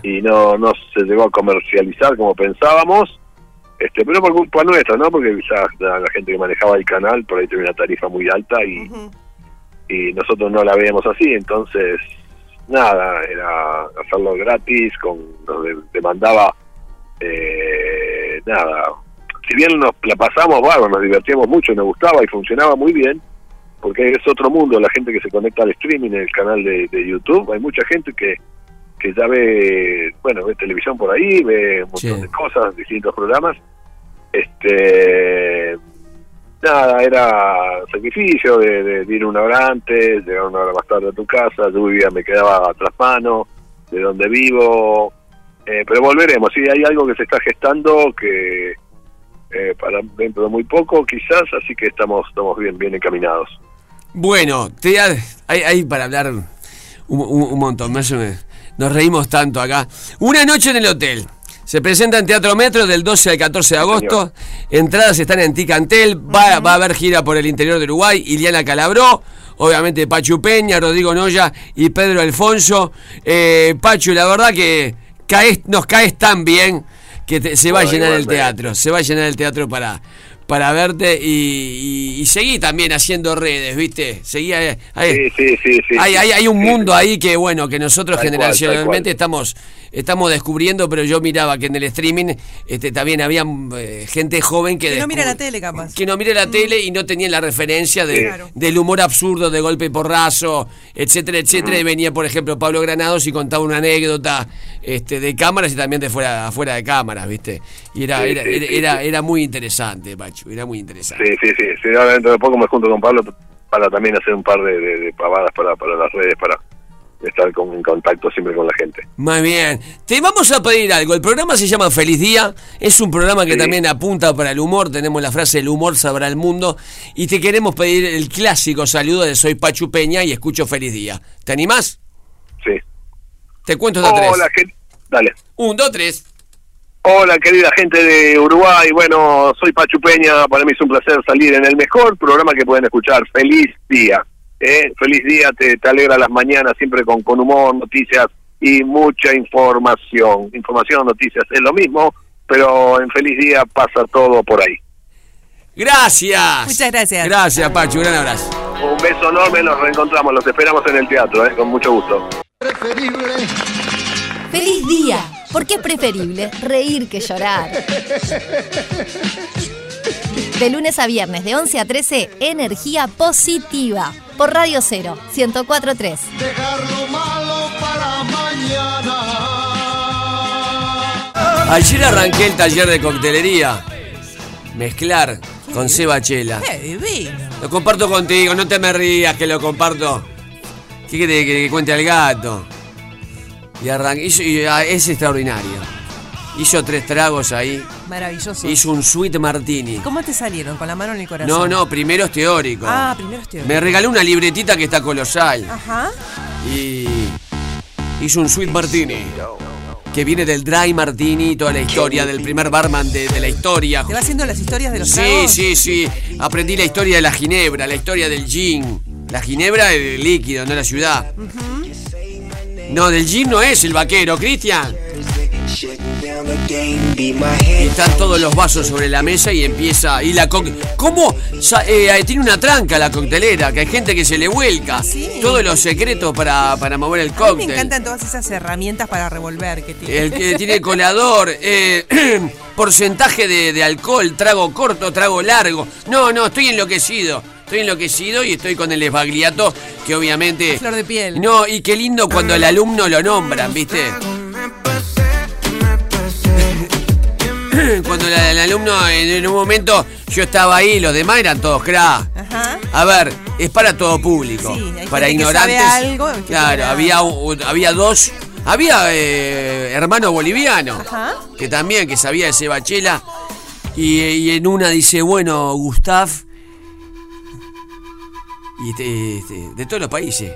y no, no se llegó a comercializar como pensábamos, este, pero por culpa nuestra, ¿no? Porque quizás la, la gente que manejaba el canal por ahí tenía una tarifa muy alta y, y nosotros no la veíamos así, entonces nada, era hacerlo gratis, con nos de- demandaba eh, nada, si bien nos la pasamos bárbaro, nos divertíamos mucho, nos gustaba y funcionaba muy bien, porque es otro mundo la gente que se conecta al streaming en el canal de, de YouTube, hay mucha gente que, que ya ve, bueno, ve televisión por ahí, ve un montón Sí. de cosas, distintos programas, este nada, era sacrificio de, de- ir una hora antes, llegar una hora más tarde a tu casa, vivía, me quedaba tras mano, de donde vivo, eh, pero volveremos, sí, hay algo que se está gestando que eh, para dentro de muy poco quizás, así que estamos, estamos bien, bien encaminados. Bueno, te, hay, hay para hablar un, un- montón. Nos reímos tanto acá. Una noche en el hotel. Se presenta en Teatro Metro del 12 al 14 de agosto. Entradas están en Ticantel. Va, va a haber gira por el interior de Uruguay. Iliana Calabró. Obviamente Pachu Peña, Rodrigo Noya y Pedro Alfonso. Eh, Pachu, la verdad que caes, nos caes tan bien que te- se va a llenar el teatro. Se va a llenar el teatro para, para verte y, y, y seguí también haciendo redes, ¿viste? Seguí ahí. ahí. Sí, sí, sí, sí. hay, hay, hay un Sí, mundo ahí que, bueno, que nosotros Tal cual, generacionalmente estamos estamos descubriendo, pero yo miraba que en el streaming este, también había eh, gente joven que, Que no mira la tele, capaz. que no mire la tele y no tenía la referencia de-. Claro. del humor absurdo, de golpe y porrazo, etcétera, etcétera. Y venía, por ejemplo, Pablo Granados y contaba una anécdota este, de cámaras y también de fuera, fuera de cámaras, ¿viste? Y era, Sí, era, sí, era, sí, era, sí. era muy interesante, Era muy interesante. Sí, sí, sí, sí, ahora dentro de poco me junto con Pablo para también hacer un par de, de- de pavadas para, para las redes, para estar con, en contacto siempre con la gente. Muy bien. Te vamos a pedir algo. El programa se llama Feliz Día. Es un programa que Sí. también apunta para el humor. Tenemos la frase el humor sabrá el mundo. Y te queremos pedir el clásico saludo de Soy Pachu Peña y escucho Feliz Día. ¿Te animás? Sí. Te cuento hasta tres. Hola, gente. Dale. Un, dos, tres. Hola, querida gente de Uruguay. Bueno, soy Pachu Peña. Para mí es un placer salir en el mejor programa que pueden escuchar. Feliz día. ¿eh? Feliz día, te, te alegra las mañanas siempre con, con humor, noticias y mucha información. Información, noticias, es lo mismo, pero en Feliz día pasa todo por ahí. Gracias. Muchas gracias. Gracias, Pachu. Gran abrazo. Un beso enorme, nos reencontramos, los esperamos en el teatro, ¿eh? con mucho gusto. ¡Feliz día! Porque es preferible reír que llorar. De lunes a viernes, de 11 a 13, energía positiva. Por Radio 0, 1043. Ayer arranqué el taller de coctelería. Mezclar con Seba Chela. ¡Qué divino! Lo comparto contigo, no te me rías que lo comparto. ¿Qué quiere que, que cuente al gato? Y hizo- y, ah, es extraordinario. Hizo tres tragos ahí. Maravilloso. Hizo un sweet martini. ¿Cómo te salieron? ¿Con la mano en el corazón? No, no, primero es teórico. Ah, primero es teórico. Me regaló una libretita que está colosal. Ajá. Y hizo un sweet martini. Que viene del dry martini, toda la historia del primer barman de, de la historia. ¿Te va haciendo las historias de los Sí, tragos? sí, sí. Aprendí la historia de la ginebra, la historia del gin. La ginebra es el líquido, no la ciudad. No, del jean no es el vaquero, Cristian. Y están todos los vasos sobre la mesa y empieza. Y la co- ¿Cómo? Eh, tiene una tranca la coctelera, que hay gente que se le vuelca. Todos los secretos para, para mover el A mí cóctel. me encantan todas esas herramientas para revolver que tiene. El que tiene colador, eh, porcentaje de, de alcohol, trago corto, trago largo. No, no, estoy enloquecido. Estoy enloquecido y estoy con el esbagliato, que obviamente. Flor de piel. No, y qué lindo cuando el alumno lo nombran, ¿viste? Cuando la- el alumno en, en un momento yo estaba ahí, los demás eran todos crack. Ajá. A ver, es para todo público. Sí, hay para gente que ignorantes. sabe algo, que claro, había, un- había dos. Había eh, hermano boliviano. Ajá. Que también, que sabía de Sebachela. Y, y en una dice, bueno, Gustav. Y este- este, de todos los países.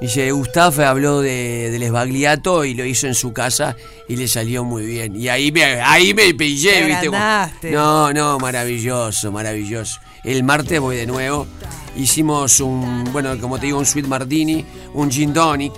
Dice, Gustav habló de, del esbagliato y lo hizo en su casa y le salió muy bien. Y ahí me, ahí me pillé, Te ¿viste? No, no, maravilloso, maravilloso. El martes voy de nuevo. Hicimos un, bueno, como te digo, un sweet martini, un gin tonic.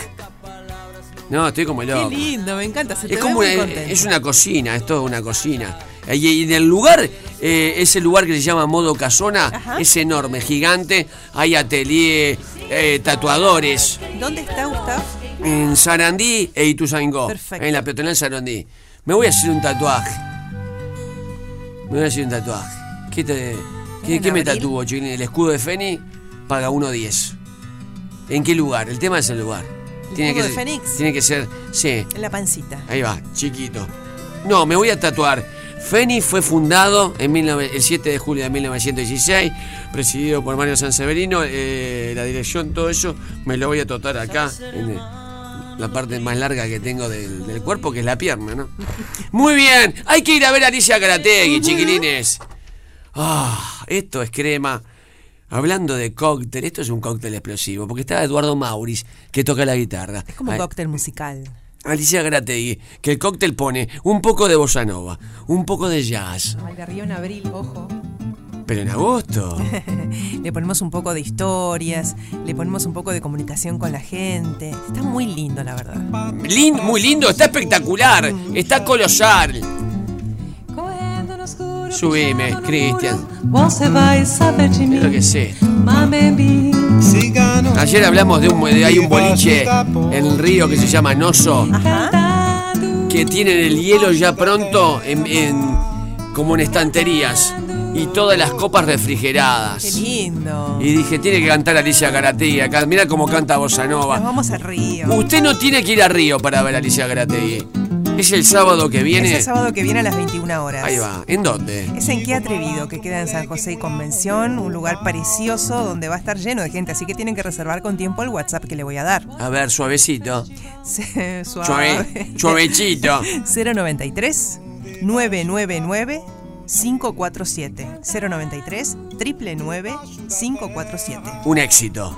No, estoy como Qué loco. lindo, me encanta. Se te Es ve como una, es una cocina, es toda una cocina. Y, y en el lugar, eh, ese lugar que se llama Modo Casona, es enorme, gigante. Hay atelier, eh, tatuadores. ¿Dónde está Gustavo? En Sarandí e Ituzaingó. Perfecto. En la peatonal Sarandí. Me voy a hacer un tatuaje. Me voy a hacer un tatuaje. ¿Qué, te- qué- ¿En qué me abril? tatuó, chiquilín? El escudo de Feni paga 1.10. ¿En qué lugar? El tema es el lugar. Tiene escudo que, de Fénix? Tiene que ser, sí, En la pancita. Ahí va, chiquito. No, me voy a tatuar. Feni fue fundado en 19 el 7 de julio de 1916, presidido por Mario Sanseverino. eh, la dirección, todo eso, me lo voy a tatuar acá, en la parte más larga que tengo del, del cuerpo, que es la pierna, ¿no? Muy bien, hay que ir a ver a Alicia Karategui, chiquilines. Ah, esto es crema. Hablando de cóctel, esto es un cóctel explosivo, porque está Eduardo Mauris, que toca la guitarra. Es como un cóctel musical. Alicia Grategui, que el cóctel pone un poco de bossa nova, un poco de jazz, Al de Río en abril, ojo. pero en agosto. Le ponemos un poco de historias, le ponemos un poco de comunicación con la gente. Está muy lindo, la verdad. Lin- muy lindo, está espectacular, está colosal. Subime, Cristian. Mim, que es esto. Ayer hablamos de un, de- hay un boliche en el río que se llama Noso, que tienen el hielo ya pronto en, en- como en estanterías y todas las copas Qué refrigeradas. lindo. Y dije, tiene que cantar Alicia Garategui acá. Mira cómo canta Bossa Nos Nova. vamos al río. Usted no tiene que ir a Río para ver a Alicia Garategui. Es el sábado que Es viene. el sábado que viene a las 21 horas. Ahí va. ¿En dónde? Es en Qué Atrevido, que queda en San José y Convención, un lugar precioso donde va a estar lleno de gente, así que tienen que reservar con tiempo el WhatsApp que le voy a dar. A ver, suavecito. Suave. Suave, suavechito. 093 999 547 093 999 547 Un éxito.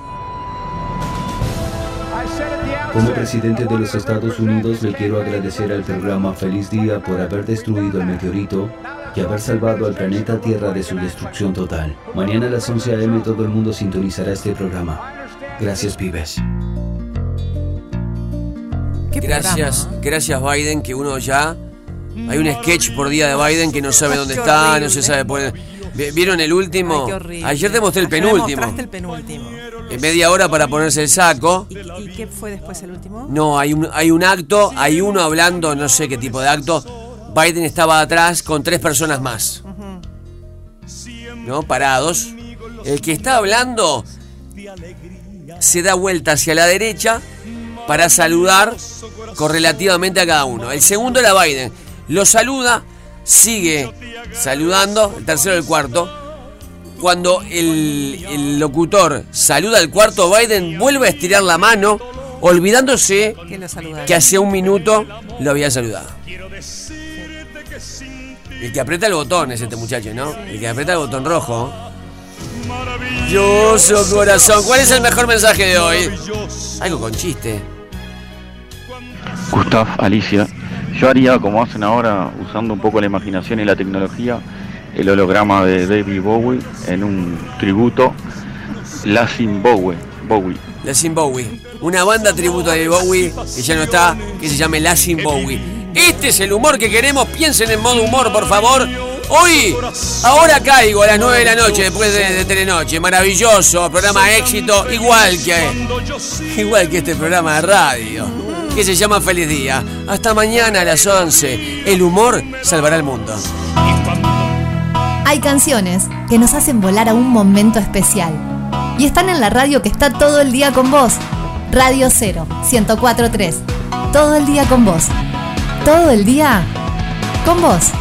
Como presidente de los Estados Unidos le quiero agradecer al programa Feliz Día por haber destruido el meteorito y haber salvado al planeta Tierra de su destrucción total. Mañana a las 11 a.m. todo el mundo sintonizará este programa. Gracias, pibes. Gracias, gracias Biden, que uno ya... Hay un sketch por día de Biden que no sabe dónde está, no se sabe poner... Vi- ¿Vieron el último? Ay, qué horrible. Ayer te mostré el Ayer me penúltimo. mostraste el penúltimo. En media hora para ponerse el saco. ¿Y, y qué fue después el último? No, hay un, hay un acto, hay uno hablando, no sé qué tipo de acto. Biden estaba atrás con tres personas más. ¿No? Parados. El que está hablando se da vuelta hacia la derecha para saludar correlativamente a cada uno. El segundo era Biden. Lo saluda, sigue saludando, el tercero el cuarto. Cuando el, el locutor saluda al cuarto, Biden vuelve a estirar la mano, olvidándose que hace un minuto lo había saludado. El que aprieta el botón es este muchacho, ¿no? El que aprieta el botón rojo. Maravilloso corazón. ¿Cuál es el mejor mensaje de hoy? Algo con chiste. Gustav, Alicia, yo haría como hacen ahora, usando un poco la imaginación y la tecnología, el holograma de David Bowie en un tributo La Bowie Bowie. Latin Bowie. Una banda tributo de Bowie que ya no está, que se llame Latin Bowie. Este es el humor que queremos. Piensen en modo humor, por favor. Hoy, ahora caigo a las 9 de la noche después de, de Telenoche. Maravilloso, programa éxito, igual que, igual que este programa de radio, que se llama Feliz Día. Hasta mañana a las 11. El humor salvará el mundo. Hay canciones que nos hacen volar a un momento especial. Y están en la radio que está todo el día con vos. Radio 0, 1043. Todo el día con vos. Todo el día con vos.